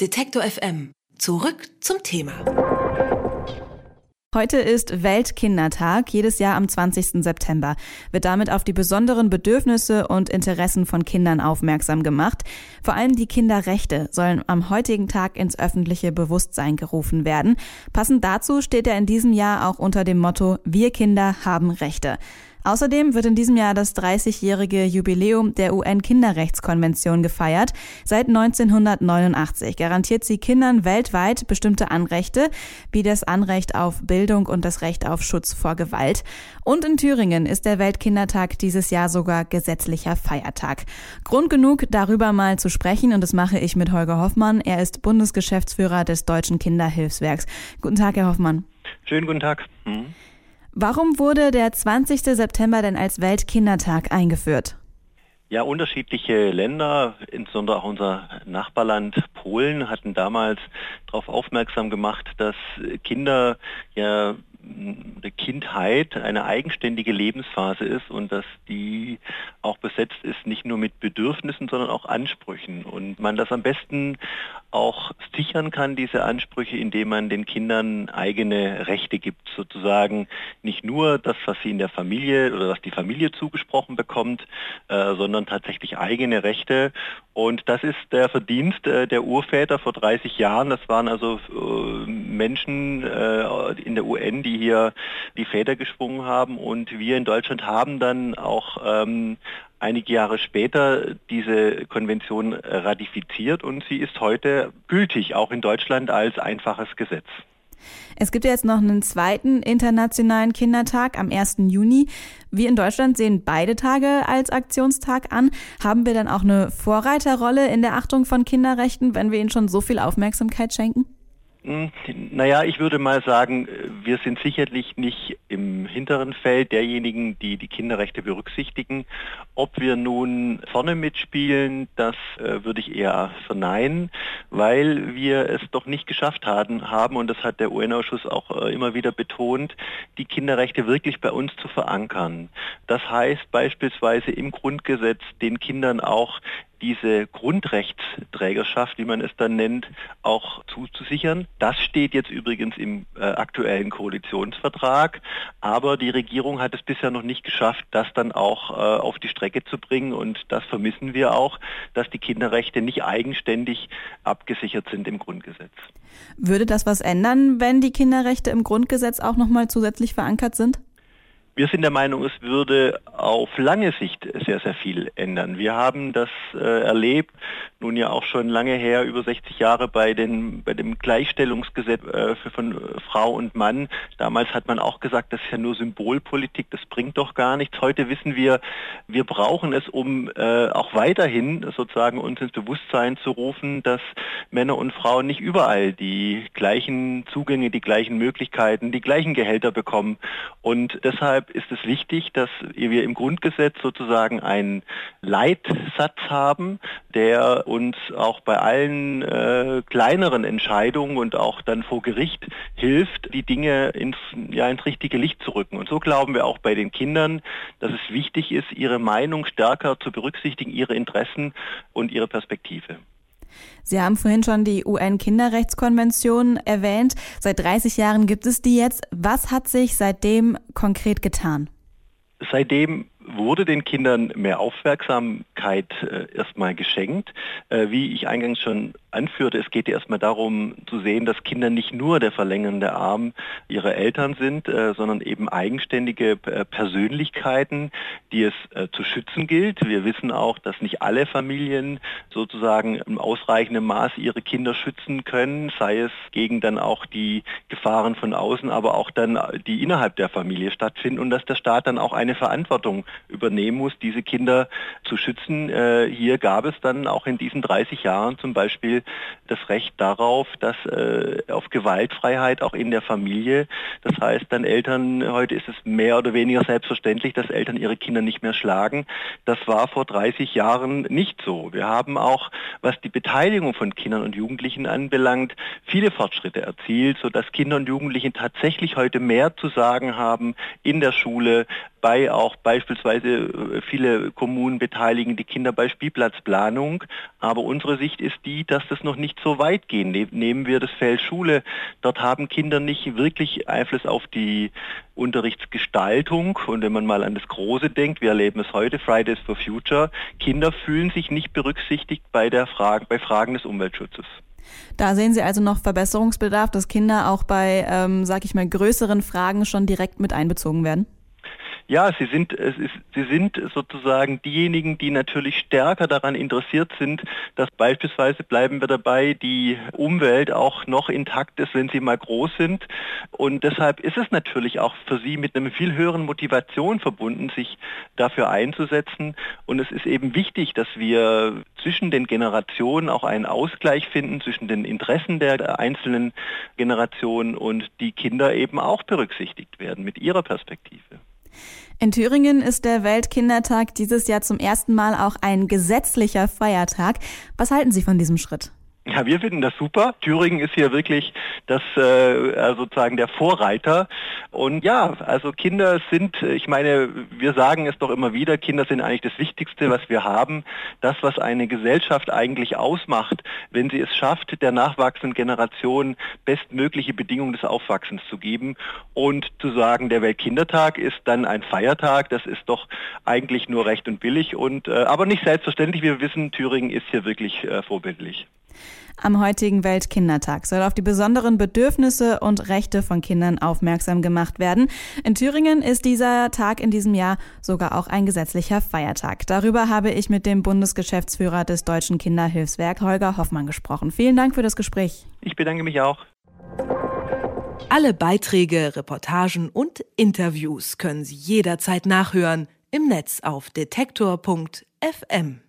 Detektor FM. Zurück zum Thema. Heute ist Weltkindertag, jedes Jahr am 20. September. Wird damit auf die besonderen Bedürfnisse und Interessen von Kindern aufmerksam gemacht. Vor allem die Kinderrechte sollen am heutigen Tag ins öffentliche Bewusstsein gerufen werden. Passend dazu steht er in diesem Jahr auch unter dem Motto Wir Kinder haben Rechte. Außerdem wird in diesem Jahr das 30-jährige Jubiläum der UN-Kinderrechtskonvention gefeiert. Seit 1989 garantiert sie Kindern weltweit bestimmte Anrechte, wie das Anrecht auf Bildung und das Recht auf Schutz vor Gewalt. Und in Thüringen ist der Weltkindertag dieses Jahr sogar gesetzlicher Feiertag. Grund genug, darüber mal zu sprechen und das mache ich mit Holger Hoffmann. Er ist Bundesgeschäftsführer des Deutschen Kinderhilfswerks. Guten Tag, Herr Hoffmann. Schönen guten Tag. Mhm. Warum wurde der 20. September denn als Weltkindertag eingeführt? Ja, unterschiedliche Länder, insbesondere auch unser Nachbarland Polen, hatten damals darauf aufmerksam gemacht, dass Kinder ja der Kindheit eine eigenständige Lebensphase ist und dass die auch besetzt ist nicht nur mit Bedürfnissen, sondern auch Ansprüchen und man das am besten auch sichern kann, diese Ansprüche, indem man den Kindern eigene Rechte gibt, sozusagen nicht nur das, was sie in der Familie oder was die Familie zugesprochen bekommt, äh, sondern tatsächlich eigene Rechte und das ist der Verdienst äh, der Urväter vor 30 Jahren. Das waren also äh, Menschen äh, in der UN, die hier die Feder geschwungen haben. Und wir in Deutschland haben dann auch ähm, einige Jahre später diese Konvention ratifiziert und sie ist heute gültig, auch in Deutschland als einfaches Gesetz. Es gibt jetzt noch einen zweiten internationalen Kindertag am 1. Juni. Wir in Deutschland sehen beide Tage als Aktionstag an. Haben wir dann auch eine Vorreiterrolle in der Achtung von Kinderrechten, wenn wir ihnen schon so viel Aufmerksamkeit schenken? Hm, naja, ich würde mal sagen, wir sind sicherlich nicht im hinteren Feld derjenigen, die die Kinderrechte berücksichtigen. Ob wir nun vorne mitspielen, das äh, würde ich eher verneinen, weil wir es doch nicht geschafft haben, haben und das hat der UN-Ausschuss auch äh, immer wieder betont, die Kinderrechte wirklich bei uns zu verankern. Das heißt beispielsweise im Grundgesetz den Kindern auch diese Grundrechtsträgerschaft, wie man es dann nennt, auch zuzusichern. Das steht jetzt übrigens im äh, aktuellen Koalitionsvertrag, aber die Regierung hat es bisher noch nicht geschafft, das dann auch äh, auf die Strecke zu bringen und das vermissen wir auch, dass die Kinderrechte nicht eigenständig abgesichert sind im Grundgesetz. Würde das was ändern, wenn die Kinderrechte im Grundgesetz auch nochmal zusätzlich verankert sind? Wir sind der Meinung, es würde auf lange Sicht sehr, sehr viel ändern. Wir haben das äh, erlebt, nun ja auch schon lange her, über 60 Jahre bei, den, bei dem Gleichstellungsgesetz äh, für, von Frau und Mann. Damals hat man auch gesagt, das ist ja nur Symbolpolitik, das bringt doch gar nichts. Heute wissen wir, wir brauchen es, um äh, auch weiterhin sozusagen uns ins Bewusstsein zu rufen, dass Männer und Frauen nicht überall die gleichen Zugänge, die gleichen Möglichkeiten, die gleichen Gehälter bekommen. Und deshalb ist es wichtig, dass wir im Grundgesetz sozusagen einen Leitsatz haben, der uns auch bei allen äh, kleineren Entscheidungen und auch dann vor Gericht hilft, die Dinge ins, ja, ins richtige Licht zu rücken. Und so glauben wir auch bei den Kindern, dass es wichtig ist, ihre Meinung stärker zu berücksichtigen, ihre Interessen und ihre Perspektive. Sie haben vorhin schon die UN-Kinderrechtskonvention erwähnt. Seit 30 Jahren gibt es die jetzt. Was hat sich seitdem konkret getan? Seitdem wurde den Kindern mehr Aufmerksamkeit äh, erstmal geschenkt. Äh, wie ich eingangs schon anführte, es geht ja erstmal darum zu sehen, dass Kinder nicht nur der verlängernde Arm ihrer Eltern sind, äh, sondern eben eigenständige äh, Persönlichkeiten, die es äh, zu schützen gilt. Wir wissen auch, dass nicht alle Familien sozusagen im ausreichenden Maß ihre Kinder schützen können, sei es gegen dann auch die Gefahren von außen, aber auch dann die innerhalb der Familie stattfinden und dass der Staat dann auch eine Verantwortung übernehmen muss, diese Kinder zu schützen. Äh, hier gab es dann auch in diesen 30 Jahren zum Beispiel das Recht darauf, dass äh, auf Gewaltfreiheit auch in der Familie, das heißt dann Eltern, heute ist es mehr oder weniger selbstverständlich, dass Eltern ihre Kinder nicht mehr schlagen. Das war vor 30 Jahren nicht so. Wir haben auch, was die Beteiligung von Kindern und Jugendlichen anbelangt, viele Fortschritte erzielt, sodass Kinder und Jugendliche tatsächlich heute mehr zu sagen haben in der Schule, bei auch beispielsweise äh, viele Kommunen beteiligen die Kinder bei Spielplatzplanung. Aber unsere Sicht ist die, dass das noch nicht so weit geht. Ne, nehmen wir das Feld Schule. Dort haben Kinder nicht wirklich Einfluss auf die Unterrichtsgestaltung. Und wenn man mal an das Große denkt, wir erleben es heute, Fridays for Future, Kinder fühlen sich nicht berücksichtigt bei, der Frage, bei Fragen des Umweltschutzes. Da sehen Sie also noch Verbesserungsbedarf, dass Kinder auch bei, ähm, sag ich mal, größeren Fragen schon direkt mit einbezogen werden? Ja, sie sind, es ist, sie sind sozusagen diejenigen, die natürlich stärker daran interessiert sind, dass beispielsweise bleiben wir dabei, die Umwelt auch noch intakt ist, wenn sie mal groß sind. Und deshalb ist es natürlich auch für sie mit einer viel höheren Motivation verbunden, sich dafür einzusetzen. Und es ist eben wichtig, dass wir zwischen den Generationen auch einen Ausgleich finden, zwischen den Interessen der einzelnen Generationen und die Kinder eben auch berücksichtigt werden mit ihrer Perspektive. In Thüringen ist der Weltkindertag dieses Jahr zum ersten Mal auch ein gesetzlicher Feiertag. Was halten Sie von diesem Schritt? Ja, wir finden das super. Thüringen ist hier wirklich das äh, sozusagen der Vorreiter. Und ja, also Kinder sind, ich meine, wir sagen es doch immer wieder, Kinder sind eigentlich das Wichtigste, was wir haben. Das, was eine Gesellschaft eigentlich ausmacht, wenn sie es schafft, der nachwachsenden Generation bestmögliche Bedingungen des Aufwachsens zu geben. Und zu sagen, der Weltkindertag ist dann ein Feiertag, das ist doch eigentlich nur recht und billig. Und äh, aber nicht selbstverständlich. Wir wissen, Thüringen ist hier wirklich äh, vorbildlich. Am heutigen Weltkindertag soll auf die besonderen Bedürfnisse und Rechte von Kindern aufmerksam gemacht werden. In Thüringen ist dieser Tag in diesem Jahr sogar auch ein gesetzlicher Feiertag. Darüber habe ich mit dem Bundesgeschäftsführer des Deutschen Kinderhilfswerk Holger Hoffmann gesprochen. Vielen Dank für das Gespräch. Ich bedanke mich auch. Alle Beiträge, Reportagen und Interviews können Sie jederzeit nachhören im Netz auf detektor.fm.